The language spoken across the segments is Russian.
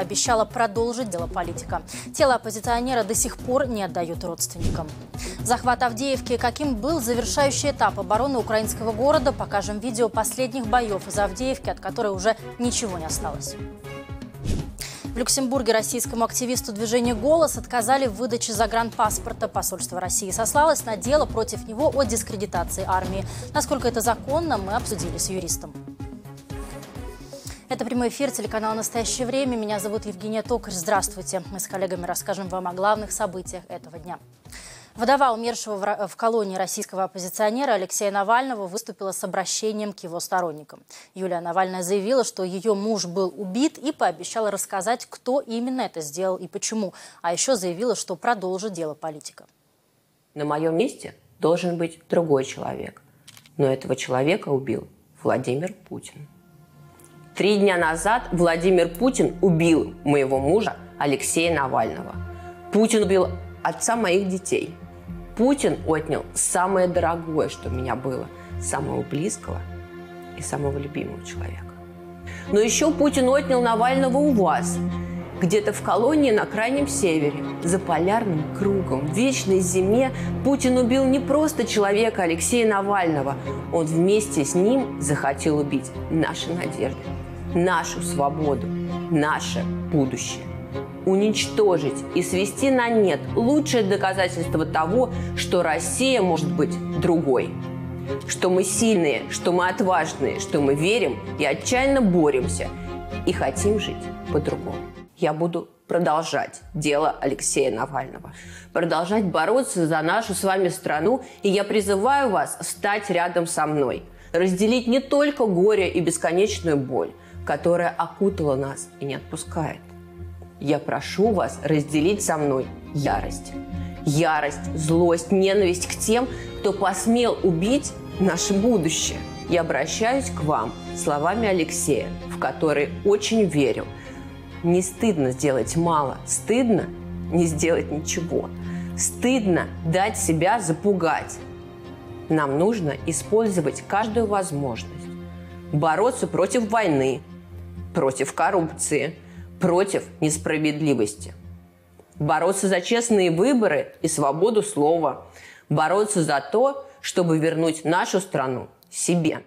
обещала продолжить дело политика. Тело оппозиционера до сих пор не отдают родственникам. Захват Авдеевки. Каким был завершающий этап обороны украинского города? Покажем видео последних боев из Авдеевки, от которой уже ничего не осталось. В Люксембурге российскому активисту движения «Голос» отказали в выдаче загранпаспорта. Посольство России сослалось на дело против него о дискредитации армии. Насколько это законно, мы обсудили с юристом. Это прямой эфир телеканала «Настоящее время». Меня зовут Евгения Токарь. Здравствуйте. Мы с коллегами расскажем вам о главных событиях этого дня. Вдова умершего в колонии российского оппозиционера Алексея Навального выступила с обращением к его сторонникам. Юлия Навальная заявила, что ее муж был убит и пообещала рассказать, кто именно это сделал и почему. А еще заявила, что продолжит дело политика. На моем месте должен быть другой человек. Но этого человека убил Владимир Путин. Три дня назад Владимир Путин убил моего мужа Алексея Навального. Путин убил отца моих детей. Путин отнял самое дорогое, что у меня было, самого близкого и самого любимого человека. Но еще Путин отнял Навального у вас, где-то в колонии на крайнем севере, за полярным кругом, в вечной зиме Путин убил не просто человека Алексея Навального, он вместе с ним захотел убить наши надежды нашу свободу, наше будущее. Уничтожить и свести на нет лучшее доказательство того, что Россия может быть другой. Что мы сильные, что мы отважные, что мы верим и отчаянно боремся и хотим жить по-другому. Я буду продолжать дело Алексея Навального, продолжать бороться за нашу с вами страну, и я призываю вас встать рядом со мной, разделить не только горе и бесконечную боль, которая окутала нас и не отпускает. Я прошу вас разделить со мной ярость. Ярость, злость, ненависть к тем, кто посмел убить наше будущее. Я обращаюсь к вам словами Алексея, в которые очень верю. Не стыдно сделать мало, стыдно не сделать ничего. Стыдно дать себя запугать. Нам нужно использовать каждую возможность. Бороться против войны, против коррупции, против несправедливости. Бороться за честные выборы и свободу слова. Бороться за то, чтобы вернуть нашу страну себе.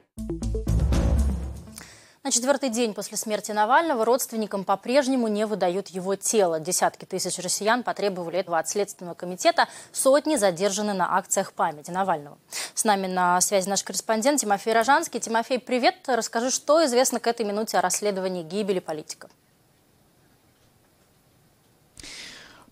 На четвертый день после смерти Навального родственникам по-прежнему не выдают его тело. Десятки тысяч россиян потребовали этого от Следственного комитета. Сотни задержаны на акциях памяти Навального. С нами на связи наш корреспондент Тимофей Рожанский. Тимофей, привет. Расскажи, что известно к этой минуте о расследовании гибели политика.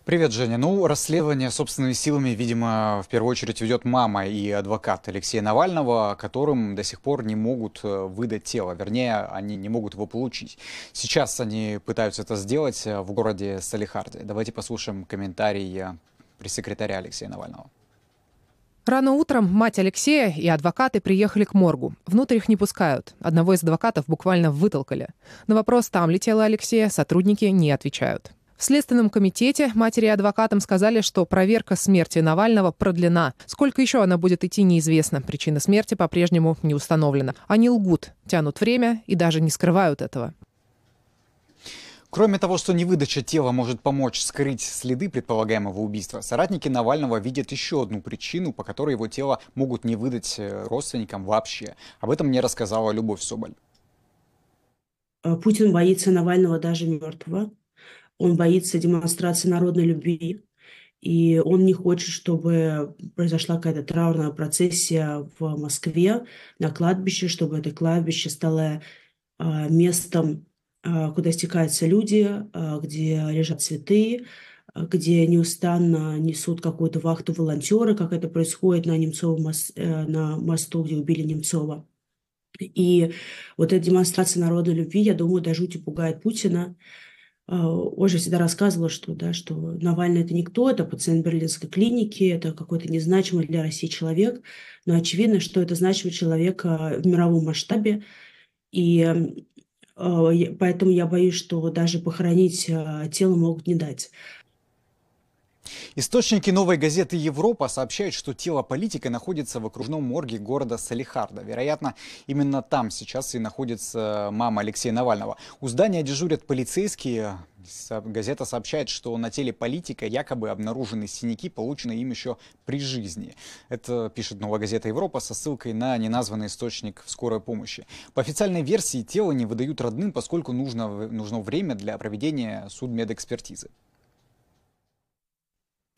Привет, Женя. Ну, расследование собственными силами, видимо, в первую очередь ведет мама и адвокат Алексея Навального, которым до сих пор не могут э, выдать тело. Вернее, они не могут его получить. Сейчас они пытаются это сделать э, в городе Салихарде. Давайте послушаем комментарий э, пресс-секретаря Алексея Навального. Рано утром мать Алексея и адвокаты приехали к моргу. Внутрь их не пускают. Одного из адвокатов буквально вытолкали. На вопрос, там ли тело Алексея, сотрудники не отвечают. В Следственном комитете матери и адвокатам сказали, что проверка смерти Навального продлена. Сколько еще она будет идти, неизвестно. Причина смерти по-прежнему не установлена. Они лгут, тянут время и даже не скрывают этого. Кроме того, что невыдача тела может помочь скрыть следы предполагаемого убийства, соратники Навального видят еще одну причину, по которой его тело могут не выдать э, родственникам вообще. Об этом мне рассказала Любовь Соболь. Путин боится Навального даже мертвого он боится демонстрации народной любви, и он не хочет, чтобы произошла какая-то траурная процессия в Москве на кладбище, чтобы это кладбище стало а, местом, а, куда стекаются люди, а, где лежат цветы, где неустанно несут какую-то вахту волонтеры, как это происходит на Немцовом мост, э, на мосту, где убили Немцова. И вот эта демонстрация народной любви, я думаю, до жути пугает Путина. А, Ольга всегда рассказывала, что, да, что Навальный – это никто, это пациент Берлинской клиники, это какой-то незначимый для России человек, но очевидно, что это значимый человек а, в мировом масштабе, и а, поэтому я боюсь, что даже похоронить тело могут не дать. Источники новой газеты «Европа» сообщают, что тело политика находится в окружном морге города Салихарда. Вероятно, именно там сейчас и находится мама Алексея Навального. У здания дежурят полицейские. Газета сообщает, что на теле политика якобы обнаружены синяки, полученные им еще при жизни. Это пишет новая газета «Европа» со ссылкой на неназванный источник скорой помощи. По официальной версии тело не выдают родным, поскольку нужно, нужно время для проведения судмедэкспертизы.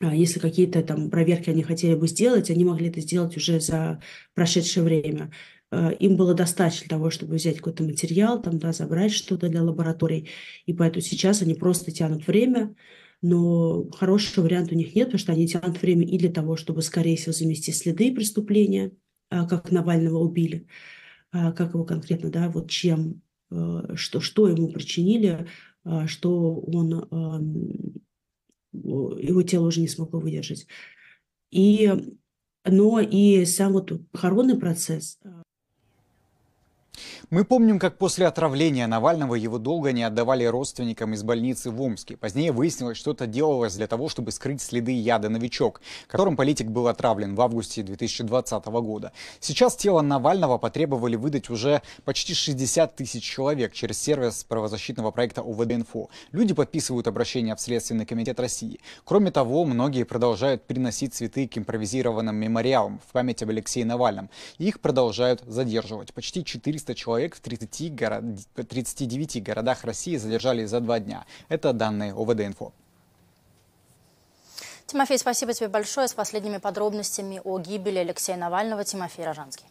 А если какие-то там проверки они хотели бы сделать, они могли это сделать уже за прошедшее время. Э, им было достаточно того, чтобы взять какой-то материал, там, да, забрать что-то для лабораторий. И поэтому сейчас они просто тянут время, но хорошего варианта у них нет, потому что они тянут время и для того, чтобы, скорее всего, замести следы преступления, а, как Навального убили, а, как его конкретно, да, вот чем, э, что, что ему причинили, что он его тело уже не смогло выдержать. И, но и сам вот похоронный процесс, мы помним, как после отравления Навального его долго не отдавали родственникам из больницы в Омске. Позднее выяснилось, что это делалось для того, чтобы скрыть следы яда «Новичок», которым политик был отравлен в августе 2020 года. Сейчас тело Навального потребовали выдать уже почти 60 тысяч человек через сервис правозащитного проекта УВД-Инфо. Люди подписывают обращения в Следственный комитет России. Кроме того, многие продолжают приносить цветы к импровизированным мемориалам в память об Алексее Навальном. Их продолжают задерживать. Почти 400 человек человек в 30 город... 39 городах России задержали за два дня. Это данные ОВД-инфо. Тимофей, спасибо тебе большое. С последними подробностями о гибели Алексея Навального Тимофей Рожанский.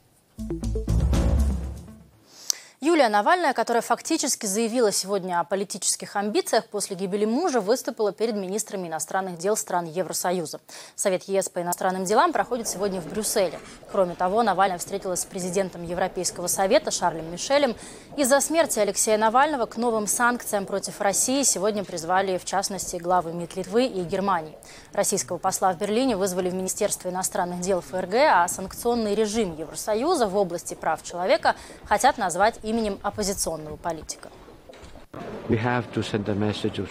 Юлия Навальная, которая фактически заявила сегодня о политических амбициях после гибели мужа, выступила перед министрами иностранных дел стран Евросоюза. Совет ЕС по иностранным делам проходит сегодня в Брюсселе. Кроме того, Навальная встретилась с президентом Европейского совета Шарлем Мишелем. Из-за смерти Алексея Навального к новым санкциям против России сегодня призвали, в частности, главы МИД Литвы и Германии. Российского посла в Берлине вызвали в Министерство иностранных дел ФРГ, а санкционный режим Евросоюза в области прав человека хотят назвать и именем оппозиционного политика.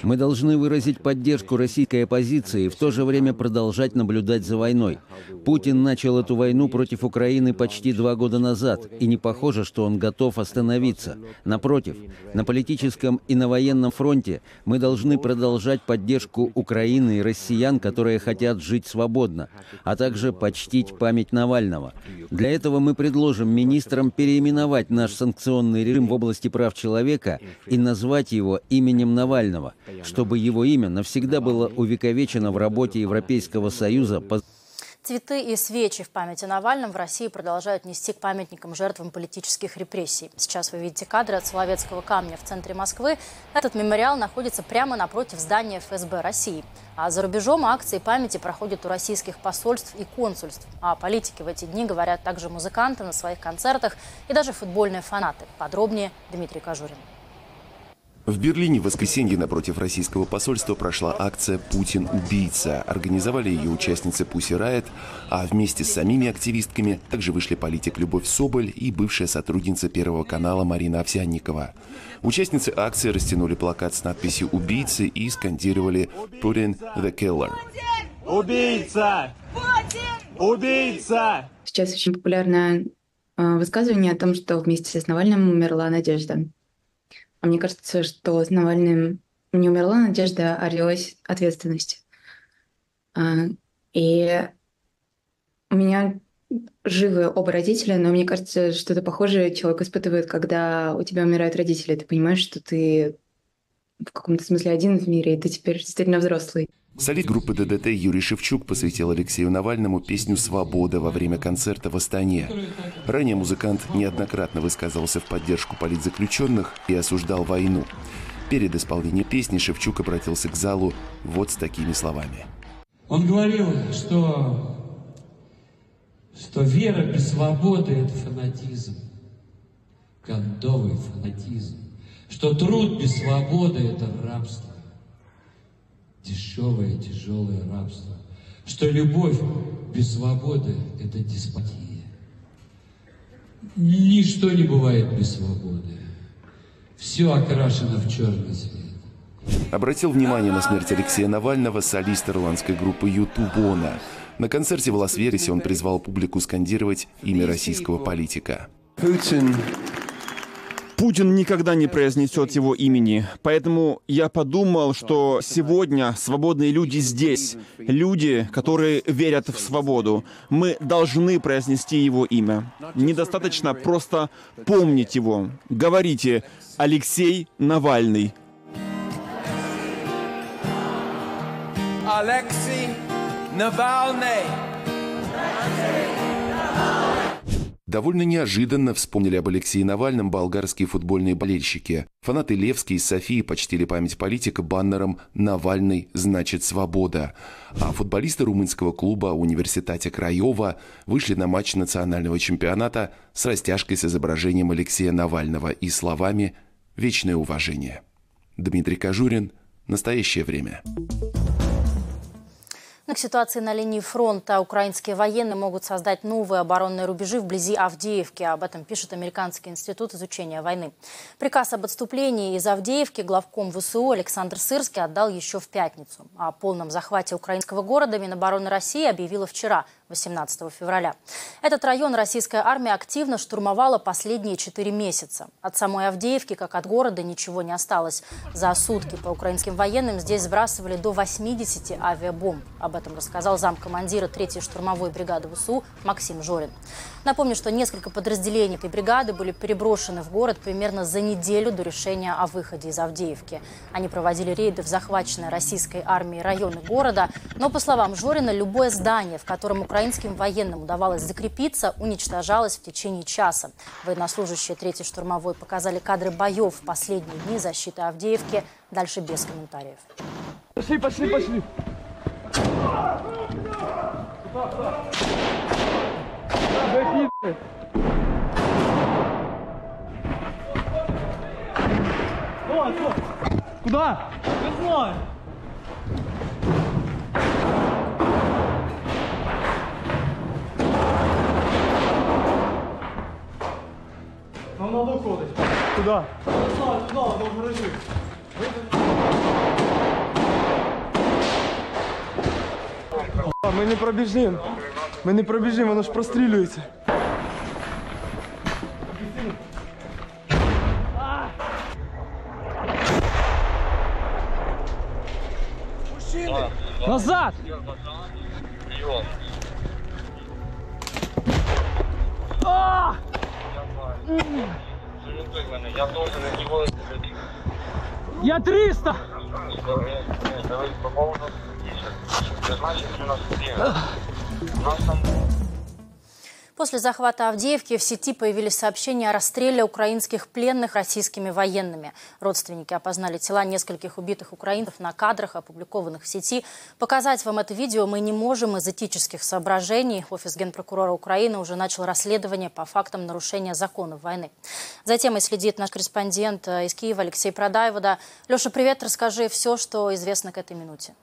Мы должны выразить поддержку российской оппозиции и в то же время продолжать наблюдать за войной. Путин начал эту войну против Украины почти два года назад, и не похоже, что он готов остановиться. Напротив, на политическом и на военном фронте мы должны продолжать поддержку Украины и россиян, которые хотят жить свободно, а также почтить память Навального. Для этого мы предложим министрам переименовать наш санкционный режим в области прав человека и назвать назвать его именем Навального, чтобы его имя навсегда было увековечено в работе Европейского Союза по Цветы и свечи в память о Навальном в России продолжают нести к памятникам жертвам политических репрессий. Сейчас вы видите кадры от Соловецкого камня в центре Москвы. Этот мемориал находится прямо напротив здания ФСБ России. А за рубежом акции памяти проходят у российских посольств и консульств. А политики в эти дни говорят также музыканты на своих концертах и даже футбольные фанаты. Подробнее Дмитрий Кожурин. В Берлине в воскресенье напротив российского посольства прошла акция «Путин – убийца». Организовали ее участницы Пуси Райт, а вместе с самими активистками также вышли политик Любовь Соболь и бывшая сотрудница Первого канала Марина Овсянникова. Участницы акции растянули плакат с надписью «Убийцы» и скандировали «Putin the killer». Убийца! Убийца! Сейчас очень популярное э, высказывание о том, что вместе с Навальным умерла Надежда. А мне кажется, что с Навальным не умерла надежда, а родилась ответственность. А, и у меня живы оба родителя, но мне кажется, что-то похожее человек испытывает, когда у тебя умирают родители. Ты понимаешь, что ты в каком-то смысле один в мире, и ты теперь действительно взрослый. Солист группы ДДТ Юрий Шевчук посвятил Алексею Навальному песню «Свобода» во время концерта в Астане. Ранее музыкант неоднократно высказывался в поддержку политзаключенных и осуждал войну. Перед исполнением песни Шевчук обратился к залу вот с такими словами. Он говорил, что, что вера без свободы – это фанатизм, кондовый фанатизм, что труд без свободы – это рабство дешевое, тяжелое рабство, что любовь без свободы – это деспотия. Ничто не бывает без свободы. Все окрашено в черный цвет. Обратил внимание на смерть Алексея Навального солист ирландской группы «Юту» Бона. На концерте в Лас-Вегасе он призвал публику скандировать имя российского политика. Путин Путин никогда не произнесет его имени. Поэтому я подумал, что сегодня свободные люди здесь. Люди, которые верят в свободу. Мы должны произнести его имя. Недостаточно просто помнить его. Говорите «Алексей Навальный». Алексей Навальный. Довольно неожиданно вспомнили об Алексее Навальном болгарские футбольные болельщики. Фанаты Левски и Софии почтили память политика баннером «Навальный значит свобода». А футболисты румынского клуба «Университате Краева» вышли на матч национального чемпионата с растяжкой с изображением Алексея Навального и словами «Вечное уважение». Дмитрий Кожурин. Настоящее время. К ситуации на линии фронта украинские военные могут создать новые оборонные рубежи вблизи Авдеевки. Об этом пишет Американский институт изучения войны. Приказ об отступлении из Авдеевки главком ВСУ Александр Сырский отдал еще в пятницу. О полном захвате украинского города Минобороны России объявила вчера, 18 февраля. Этот район российская армия активно штурмовала последние четыре месяца. От самой Авдеевки, как от города, ничего не осталось. За сутки по украинским военным здесь сбрасывали до 80 авиабомб. Об этом рассказал замкомандира 3-й штурмовой бригады ВСУ Максим Жорин. Напомню, что несколько подразделений этой бригады были переброшены в город примерно за неделю до решения о выходе из Авдеевки. Они проводили рейды в захваченной российской армией районы города. Но, по словам Жорина, любое здание, в котором украинским военным удавалось закрепиться, уничтожалось в течение часа. Военнослужащие 3-й штурмовой показали кадры боев в последние дни защиты Авдеевки. Дальше без комментариев. Пошли, пошли, пошли Куда? Не знаю. Нам надо уходить. Куда? Не знаю, куда, до гаражі. Ми не пробіжимо. Ми не пробіжимо, воно ж прострілюється. Назад! А! Я должен его... Я 300! Давай по поводу... Значит, у нас. У нас там... После захвата Авдеевки в сети появились сообщения о расстреле украинских пленных российскими военными. Родственники опознали тела нескольких убитых украинцев на кадрах, опубликованных в сети. Показать вам это видео мы не можем из этических соображений. Офис генпрокурора Украины уже начал расследование по фактам нарушения законов войны. За темой следит наш корреспондент из Киева Алексей Продаевода. Леша, привет, расскажи все, что известно к этой минуте.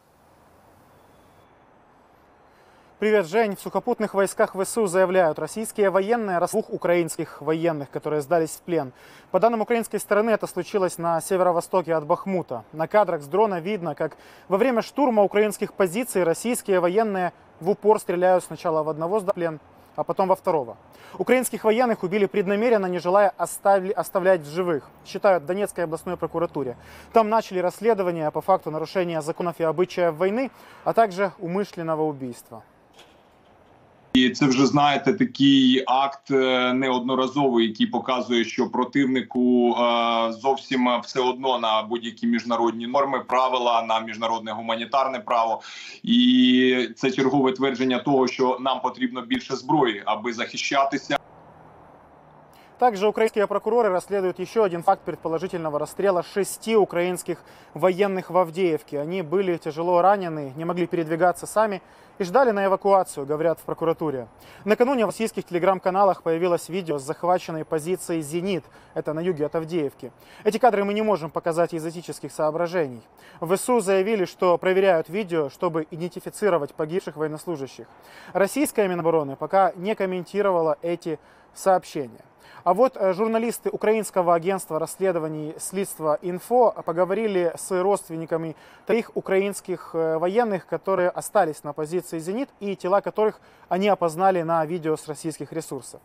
Привет, Жень. В сухопутных войсках ВСУ заявляют, российские военные двух украинских военных, которые сдались в плен. По данным украинской стороны, это случилось на северо-востоке от Бахмута. На кадрах с дрона видно, как во время штурма украинских позиций российские военные в упор стреляют сначала в одного в плен, а потом во второго. Украинских военных убили преднамеренно, не желая оставли, оставлять в живых, считают в Донецкой областной прокуратуре. Там начали расследование по факту нарушения законов и обычаев войны, а также умышленного убийства. І це вже знаєте такий акт е, неодноразовий, який показує, що противнику е, зовсім все одно на будь-які міжнародні норми, правила на міжнародне гуманітарне право, і це чергове твердження того, що нам потрібно більше зброї, аби захищатися. Также украинские прокуроры расследуют еще один факт предположительного расстрела шести украинских военных в Авдеевке. Они были тяжело ранены, не могли передвигаться сами и ждали на эвакуацию, говорят в прокуратуре. Накануне в российских телеграм-каналах появилось видео с захваченной позицией «Зенит». Это на юге от Авдеевки. Эти кадры мы не можем показать из этических соображений. В ВСУ заявили, что проверяют видео, чтобы идентифицировать погибших военнослужащих. Российская Минобороны пока не комментировала эти сообщения. А вот э, журналисты украинского агентства расследований «Следство Инфо» поговорили с родственниками троих украинских э, военных, которые остались на позиции «Зенит» и тела которых они опознали на видео с российских ресурсов.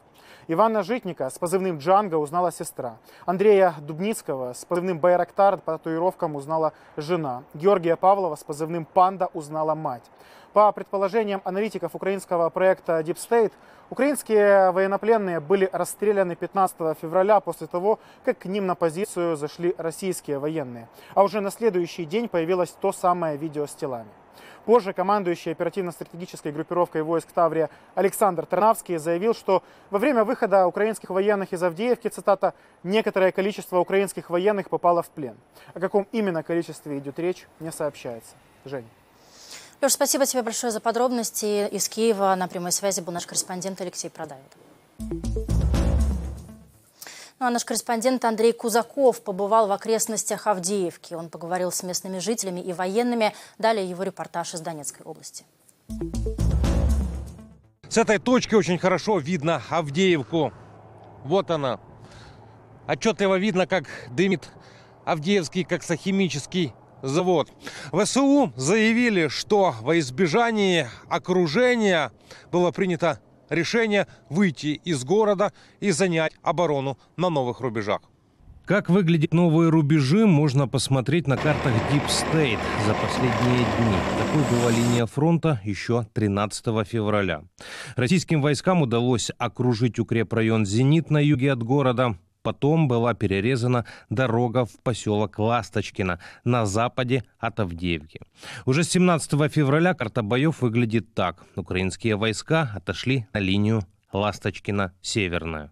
Ивана Житника с позывным «Джанго» узнала сестра. Андрея Дубницкого с позывным «Байрактар» по татуировкам узнала жена. Георгия Павлова с позывным «Панда» узнала мать. По предположениям аналитиков украинского проекта Deep State, украинские военнопленные были расстреляны 15 февраля после того, как к ним на позицию зашли российские военные. А уже на следующий день появилось то самое видео с телами. Позже командующий оперативно-стратегической группировкой войск Таврия Александр Тарнавский заявил, что во время выхода украинских военных из Авдеевки, цитата, «некоторое количество украинских военных попало в плен». О каком именно количестве идет речь, не сообщается. Жень. Леш, спасибо тебе большое за подробности. Из Киева на прямой связи был наш корреспондент Алексей Продавит. Ну, а наш корреспондент Андрей Кузаков побывал в окрестностях Авдеевки. Он поговорил с местными жителями и военными. Далее его репортаж из Донецкой области. С этой точки очень хорошо видно Авдеевку. Вот она. Отчетливо видно, как дымит Авдеевский коксохимический завод. ВСУ заявили, что во избежании окружения было принято решение выйти из города и занять оборону на новых рубежах. Как выглядят новые рубежи, можно посмотреть на картах Deep State за последние дни. Такой была линия фронта еще 13 февраля. Российским войскам удалось окружить укрепрайон «Зенит» на юге от города. Потом была перерезана дорога в поселок Ласточкино на западе от Авдеевки. Уже с 17 февраля карта боев выглядит так. Украинские войска отошли на линию Ласточкино-Северная.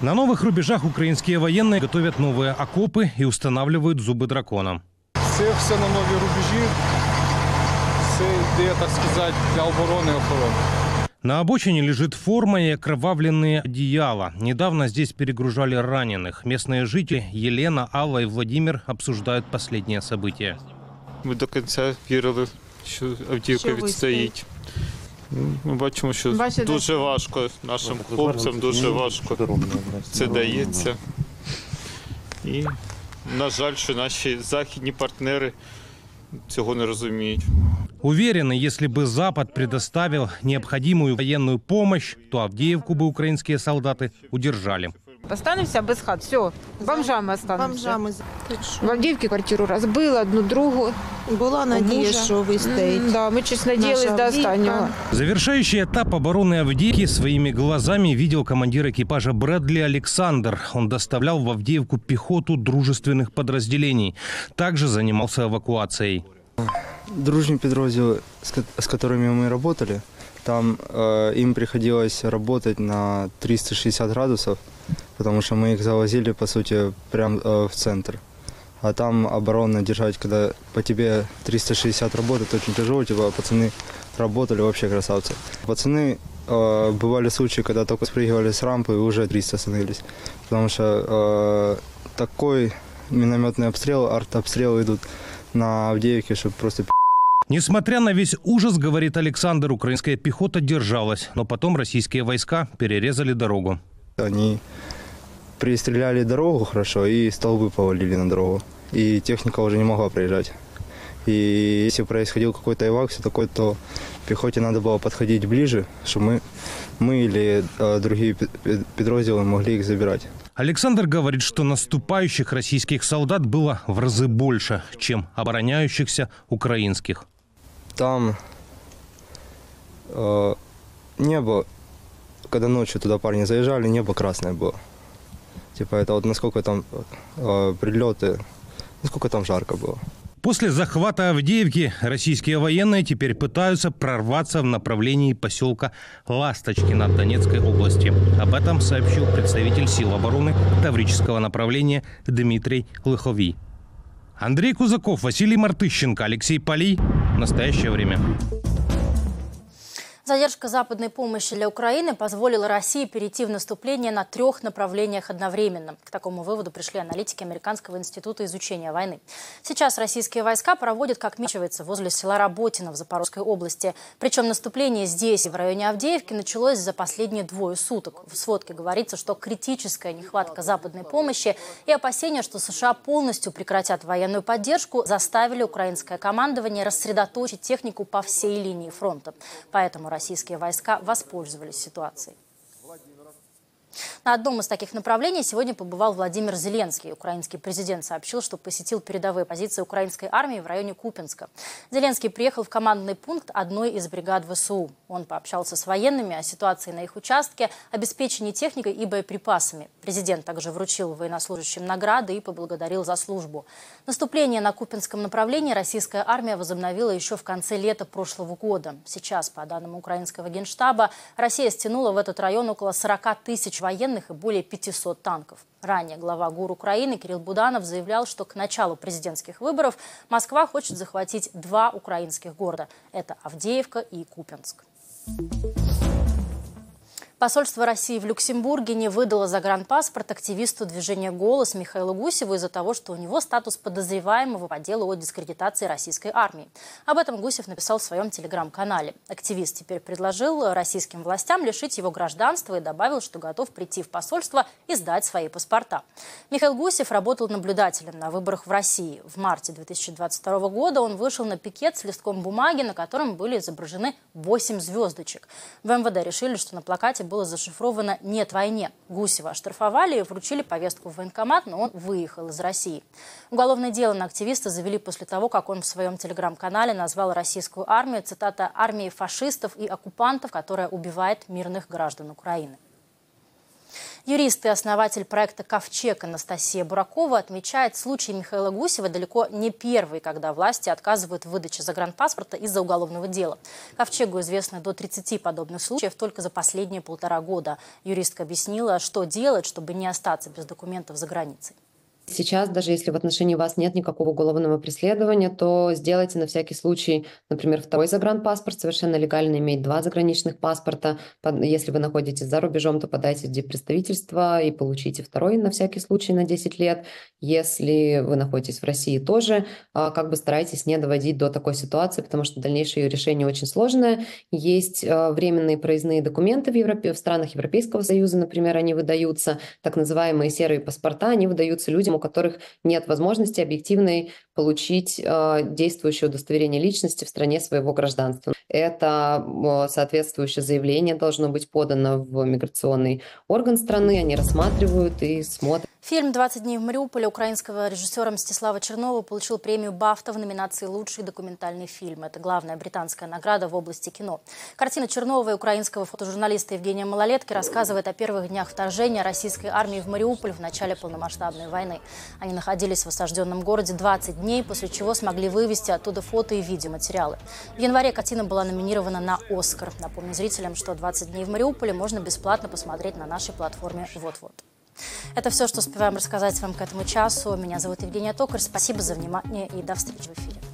На новых рубежах украинские военные готовят новые окопы и устанавливают зубы дракона. Це все на нові рубежі. Це йде, так сказати, для оборони і охорони. На обочине лежит форма и окровавленные одеяла. Недавно здесь перегружали раненых. Местные жители Елена, Алла и Владимир обсуждают последние события. Ми до кінця вірили, що Авдіївка Що відстоїть. Ми бачимо, що Бачите? дуже важко нашим хлопцям, дуже важко це дається. І, на жаль, що наші західні партнери цього не розуміють. Уверены, если бы Запад предоставил необходимую военную помощь, то Авдеевку бы украинские солдаты удержали. Останемся без хат, все, бомжами останемся. Бомжами. В Авдіївці квартиру розбили, одну другу. Була У надія, мужа. що вистоїть. М, Да, ми чесно Наша надіялись до Авдіївка. останнього. Завершающий этап обороны Авдеевки своими глазами видел командир экипажа Брэдли Александр. Он доставлял в Авдеевку пехоту дружественных подразделений. Также занимался эвакуацией. дружный підрозділ, з ко- с которыми мы работали, там э, им приходилось работать на 360 градусов, потому что мы их завозили, по сути, прямо в центр. А там оборонно держать, когда по тебе 360 работает, очень тяжело, типа пацаны работали вообще красавцы. Пацаны, э, бывали случаи, когда только спрыгивали с рампы и уже 300 становились, потому что э, такой минометный обстрел, артобстрелы идут на Авдеевке, чтобы просто Несмотря на весь ужас, говорит Александр, украинская пехота держалась, но потом российские войска перерезали дорогу. Они пристреляли дорогу хорошо и столбы повалили на дорогу. И техника уже не могла проезжать. И если происходил какой-то эвак, все такое, то пехоте надо было подходить ближе, чтобы мы, мы или э, другие подразделы могли их забирать. Александр говорит, что наступающих российских солдат было в разы больше, чем обороняющихся украинских. Там э, небо, когда ночью туда парни заезжали, небо красное было. Типа это вот насколько там э, прилеты, насколько там жарко было. После захвата Авдеевки российские военные теперь пытаются прорваться в направлении поселка Ласточкино Донецкой области. Об этом сообщил представитель сил обороны Таврического направления Дмитрий Лыхови. Андрей Кузаков, Василий Мартыщенко, Алексей Полей. Настоящее время. Задержка западной помощи для Украины позволила России перейти в наступление на трех направлениях одновременно. К такому выводу пришли аналитики Американского института изучения войны. Сейчас российские войска проводят, как мечивается, возле села Работино в Запорожской области. Причем наступление здесь, в районе Авдеевки, началось за последние двое суток. В сводке говорится, что критическая нехватка западной помощи и опасения, что США полностью прекратят военную поддержку, заставили украинское командование рассредоточить технику по всей линии фронта. Поэтому российские войска воспользовались ситуацией. На одном из таких направлений сегодня побывал Владимир Зеленский. Украинский президент сообщил, что посетил передовые позиции украинской армии в районе Купинска. Зеленский приехал в командный пункт одной из бригад ВСУ. Он пообщался с военными о ситуации на их участке, обеспечении техникой и боеприпасами. Президент также вручил военнослужащим награды и поблагодарил за службу. Наступление на Купинском направлении российская армия возобновила еще в конце лета прошлого года. Сейчас, по данным украинского генштаба, Россия стянула в этот район около 40 тысяч военных и более 500 танков. Ранее глава ГУР Украины Кирилл Буданов заявлял, что к началу президентских выборов Москва хочет захватить два украинских города. Это Авдеевка и Купенск. Посольство России в Люксембурге не выдало загранпаспорт активисту движения «Голос» Михаилу Гусеву из-за того, что у него статус подозреваемого по делу о дискредитации российской армии. Об этом Гусев написал в своем телеграм-канале. Активист теперь предложил российским властям лишить его гражданства и добавил, что готов прийти в посольство и сдать свои паспорта. Михаил Гусев работал наблюдателем на выборах в России. В марте 2022 года он вышел на пикет с листком бумаги, на котором были изображены 8 звездочек. В МВД решили, что на плакате было зашифровано «Нет войне». Гусева оштрафовали и вручили повестку в военкомат, но он выехал из России. Уголовное дело на активиста завели после того, как он в своем телеграм-канале назвал российскую армию, цитата, «армией фашистов и оккупантов, которая убивает мирных граждан Украины». Юрист и основатель проекта «Ковчег» Анастасия Буракова отмечает, случай Михаила Гусева далеко не первый, когда власти отказывают в выдаче загранпаспорта из-за уголовного дела. «Ковчегу» известно до 30 подобных случаев только за последние полтора года. Юристка объяснила, что делать, чтобы не остаться без документов за границей. Сейчас, даже если в отношении вас нет никакого уголовного преследования, то сделайте на всякий случай, например, второй загранпаспорт. Совершенно легально иметь два заграничных паспорта. Если вы находитесь за рубежом, то подайте в диппредставительство и получите второй на всякий случай на 10 лет. Если вы находитесь в России тоже, а, как бы старайтесь не доводить до такой ситуации, потому что дальнейшее ее решение очень сложное. Есть а, временные проездные документы в, Европе, в странах Европейского Союза, например, они выдаются, так называемые серые паспорта, они выдаются людям, которых нет возможности объективной получить э, действующее удостоверение личности в стране своего гражданства. Это э, соответствующее заявление должно быть подано в миграционный орган страны, они рассматривают и смотрят. Фильм «20 дней в Мариуполе» украинского режиссера Мстислава Чернова получил премию «Бафта» в номинации «Лучший документальный фильм». Это главная британская награда в области кино. Картина Чернова и украинского фотожурналиста Евгения Малолетки рассказывает о первых днях вторжения российской армии в Мариуполь в начале полномасштабной войны. Они находились в осажденном городе 20 дней, после чего смогли вывести оттуда фото и видеоматериалы. В январе картина была номинирована на «Оскар». Напомню зрителям, что «20 дней в Мариуполе» можно бесплатно посмотреть на нашей платформе «Вот-вот». Это все, что успеваем рассказать вам к этому часу. Меня зовут Евгения Токарь. Спасибо за внимание и до встречи в эфире.